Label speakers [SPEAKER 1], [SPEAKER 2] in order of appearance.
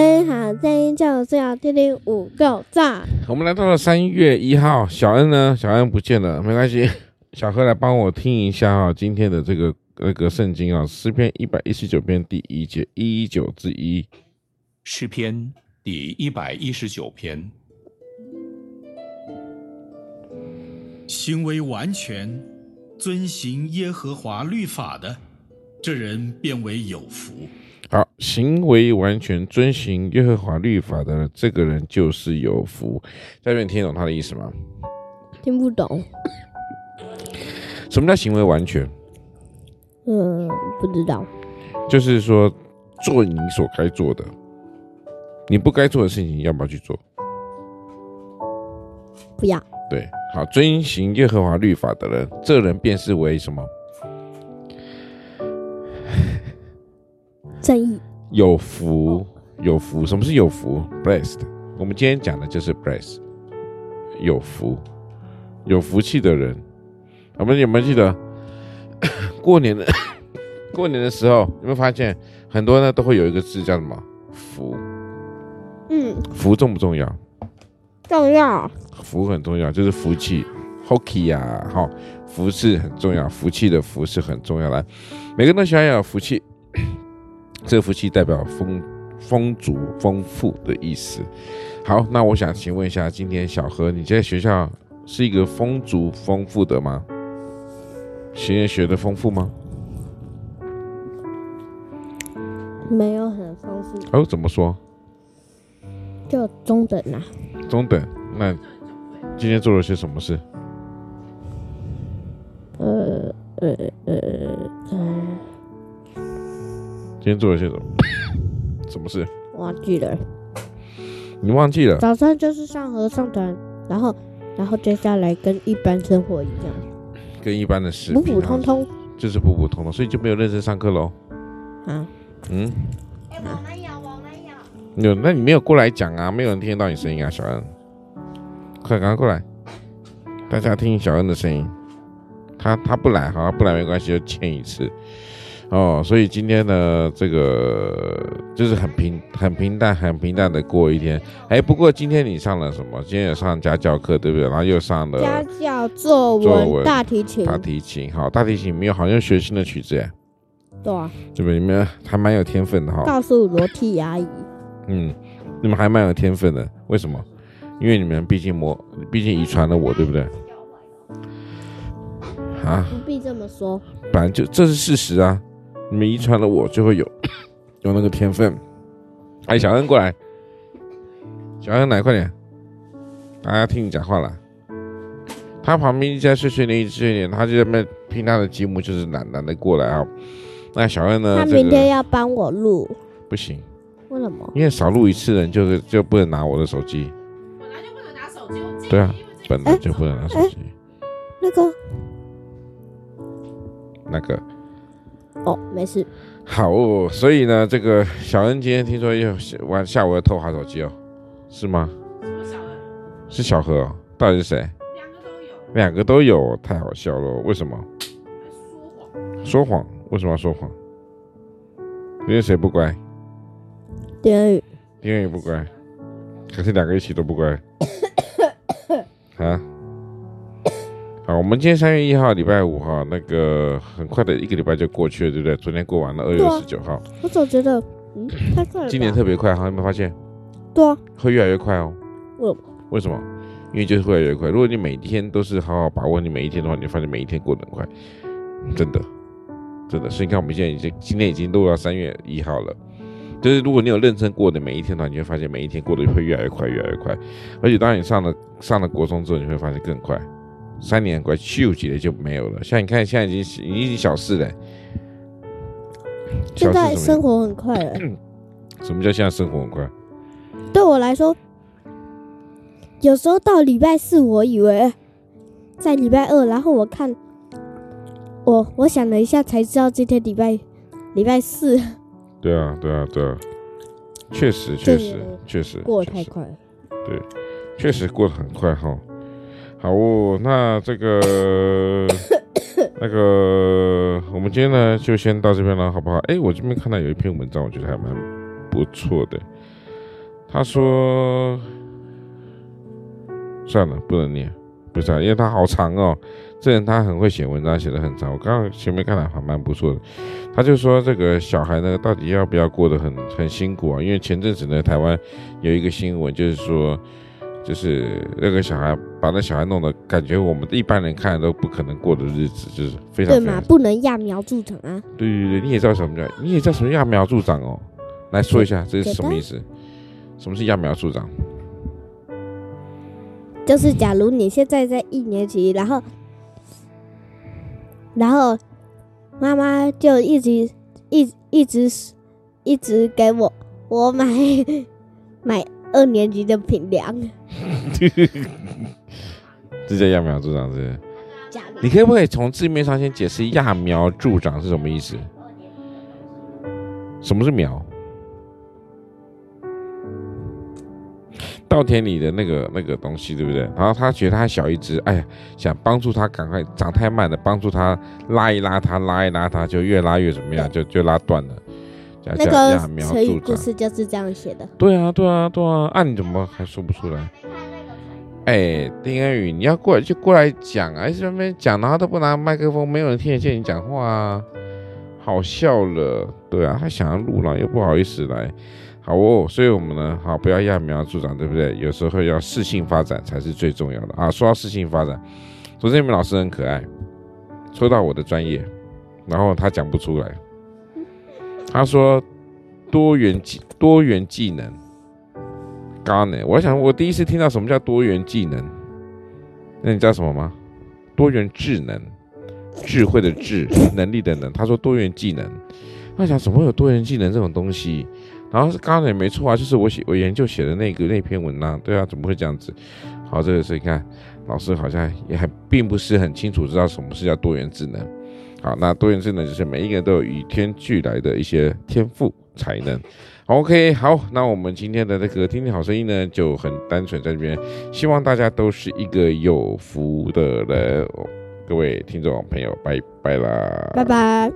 [SPEAKER 1] 听好声音，就是要听听五个赞。
[SPEAKER 2] 我们来到了三月一号，小恩呢？小恩不见了，没关系。小何来帮我听一下啊，今天的这个那个圣经啊，诗篇一百一十九篇第一节一九之一。
[SPEAKER 3] 诗篇第一百一十九篇，
[SPEAKER 4] 行为完全，遵行耶和华律法的，这人变为有福。
[SPEAKER 2] 好，行为完全遵行耶和华律法的这个人就是有福。在这边听懂他的意思吗？
[SPEAKER 1] 听不懂。
[SPEAKER 2] 什么叫行为完全？
[SPEAKER 1] 嗯，不知道。
[SPEAKER 2] 就是说，做你所该做的，你不该做的事情，你要不要去做？
[SPEAKER 1] 不要。
[SPEAKER 2] 对，好，遵行耶和华律法的人，这人便是为什
[SPEAKER 1] 么？
[SPEAKER 2] 有福，有福。什么是有福？Blessed。我们今天讲的就是 blessed，有福，有福气的人。我们有没有记得 过年的 过年的时候，有没有发现很多呢都会有一个字叫什么？福。
[SPEAKER 1] 嗯，
[SPEAKER 2] 福重不重要？
[SPEAKER 1] 重要。
[SPEAKER 2] 福很重要，就是福气。Hockey 呀，好，福是很重要，福气的福是很重要。来，每个人都喜欢要有福气。这个福气代表丰丰足、丰富的意思。好，那我想请问一下，今天小何，你在学校是一个丰足、丰富的吗？学业学的丰富吗？
[SPEAKER 1] 没有很丰富。
[SPEAKER 2] 哦，怎么说？
[SPEAKER 1] 就中等啦。
[SPEAKER 2] 中等。那今天做了些什么事？
[SPEAKER 1] 呃呃呃呃。
[SPEAKER 2] 今天做了些什么？什么事？
[SPEAKER 1] 忘记了。
[SPEAKER 2] 你忘记了？
[SPEAKER 1] 早上就是上合唱团，然后，然后接下来跟一般生活一样，
[SPEAKER 2] 跟一般的事，
[SPEAKER 1] 普普通通，
[SPEAKER 2] 就是普普通通，所以就没有认真上课喽。
[SPEAKER 1] 啊，
[SPEAKER 2] 嗯。
[SPEAKER 1] 哎、欸，我们有，我
[SPEAKER 2] 们有。有，那你没有过来讲啊？没有人听得到你声音啊，小恩。快，赶快过来，大家听小恩的声音。他他不来，好，不来没关系，就欠一次。哦，所以今天呢，这个就是很平、很平淡、很平淡的过一天。哎，不过今天你上了什么？今天有上家教课，对不对？然后又上了
[SPEAKER 1] 家教作文、作文大提琴、
[SPEAKER 2] 大提琴。好，大提琴没有，好像学新的曲子耶。
[SPEAKER 1] 对啊，
[SPEAKER 2] 对不对？你们还蛮有天分的哈。
[SPEAKER 1] 告诉罗蒂阿姨。
[SPEAKER 2] 嗯，你们还蛮有天分的，为什么？因为你们毕竟模，毕竟遗传了我，对不对？啊，
[SPEAKER 1] 不必这么说。
[SPEAKER 2] 反正就这是事实啊。你们遗传了我，就会有有那个天分。哎，小恩过来，小恩来，快点，大家听你讲话了。他旁边一家碎碎念，一直碎念，他就在那拼他的积木，就是懒懒得过来啊。那小恩呢？
[SPEAKER 1] 他明天要帮我录，
[SPEAKER 2] 不行。
[SPEAKER 1] 为什么？
[SPEAKER 2] 因为少录一次人就是就不能拿我的手机。
[SPEAKER 5] 本来就不能拿手机。
[SPEAKER 2] 对啊，本来就不能拿手机。
[SPEAKER 1] 那个，
[SPEAKER 2] 那个。
[SPEAKER 1] 哦，没事。
[SPEAKER 2] 好哦，所以呢，这个小恩今天听说要晚下午要偷滑手机哦，是吗？
[SPEAKER 5] 什么小恩？
[SPEAKER 2] 是小何哦，到底是谁？
[SPEAKER 5] 两个都有。
[SPEAKER 2] 两个都有，太好笑了，为什么？
[SPEAKER 5] 说谎。说
[SPEAKER 2] 谎？为什么要说谎？因为谁不乖？
[SPEAKER 1] 丁恩宇。
[SPEAKER 2] 丁恩宇不乖，可是两个一起都不乖。啊？好，我们今天三月一号，礼拜五哈，那个很快的一个礼拜就过去了，对不对？昨天过完了，二月二十九号。
[SPEAKER 1] 我总觉得，嗯，太快了。
[SPEAKER 2] 今年特别快哈，有没有发现？
[SPEAKER 1] 对啊。
[SPEAKER 2] 会越来越快哦。
[SPEAKER 1] 为什么？
[SPEAKER 2] 为什么？因为就是会越来越快。如果你每天都是好好把握你每一天的话，你会发现每一天过得很快，真的，真的。所以你看，我们现在已经今天已经录到三月一号了，就是如果你有认真过的每一天的话，你会发现每一天过得会越来越快，越来越快。而且当你上了上了国中之后，你会发现更快。三年过去，咻几的就没有了。像你看，现在已经已经小四了。
[SPEAKER 1] 现在生活很快了。
[SPEAKER 2] 什么叫现在生活很快？
[SPEAKER 1] 对我来说，有时候到礼拜四，我以为在礼拜二，然后我看我我想了一下，才知道今天礼拜礼拜四。
[SPEAKER 2] 对啊，对啊，对啊，确实，确实，确实
[SPEAKER 1] 过得太快了。
[SPEAKER 2] 对，确实过得很快哈。好哦，那这个那个，我们今天呢就先到这边了，好不好？哎，我这边看到有一篇文章，我觉得还蛮不错的。他说，算了，不能念，不是，因为他好长哦。这人他很会写文章，写的很长。我刚刚前面看了还蛮不错的。他就说这个小孩呢，到底要不要过得很很辛苦啊？因为前阵子呢，台湾有一个新闻，就是说。就是那个小孩把那小孩弄得感觉我们一般人看都不可能过的日子，就是非常，
[SPEAKER 1] 对嘛，不能揠苗助长啊。
[SPEAKER 2] 对对对，你也知道什么叫，你也知道什么揠苗助长哦。来说一下，这是什么意思？什么是揠苗助长？
[SPEAKER 1] 就是假如你现在在一年级，然后，然后妈妈就一直一一直一直给我我买 买。二年级的品粮，
[SPEAKER 2] 这叫揠苗助长是不是？你可不可以从字面上先解释揠苗助长是什么意思？什么是苗？稻田里的那个那个东西，对不对？然后他觉得他小一只，哎呀，想帮助他赶快长太慢了，帮助他拉一拉他，拉一拉他，就越拉越怎么样？就就拉断了。
[SPEAKER 1] 那个成语故事就是这样写的。
[SPEAKER 2] 对啊，对啊，对啊，啊，你怎么还说不出来？哎，丁恩宇，你要过来就过来讲啊！在那边讲，然后都不拿麦克风，没有人听得见你讲话啊，好笑了。对啊，他想要录了，又不好意思来。好哦，所以我们呢，好，不要揠苗助长，对不对？有时候要适性发展才是最重要的啊。说到适性发展，昨天你们老师很可爱，说到我的专业，然后他讲不出来。他说多元技多元技能，刚呢，我想我第一次听到什么叫多元技能，那你知道什么吗？多元智能，智慧的智，能力的能。他说多元技能，我想怎么会有多元技能这种东西？然后是刚刚也没错啊，就是我写我研究写的那个那篇文章，对啊，怎么会这样子？好，这个是你看老师好像也还并不是很清楚知道什么是叫多元智能。好，那多元智能就是每一个人都有与天俱来的一些天赋才能。OK，好，那我们今天的这个听听好声音呢，就很单纯在这边，希望大家都是一个有福的人。各位听众朋友，拜拜啦，
[SPEAKER 1] 拜拜。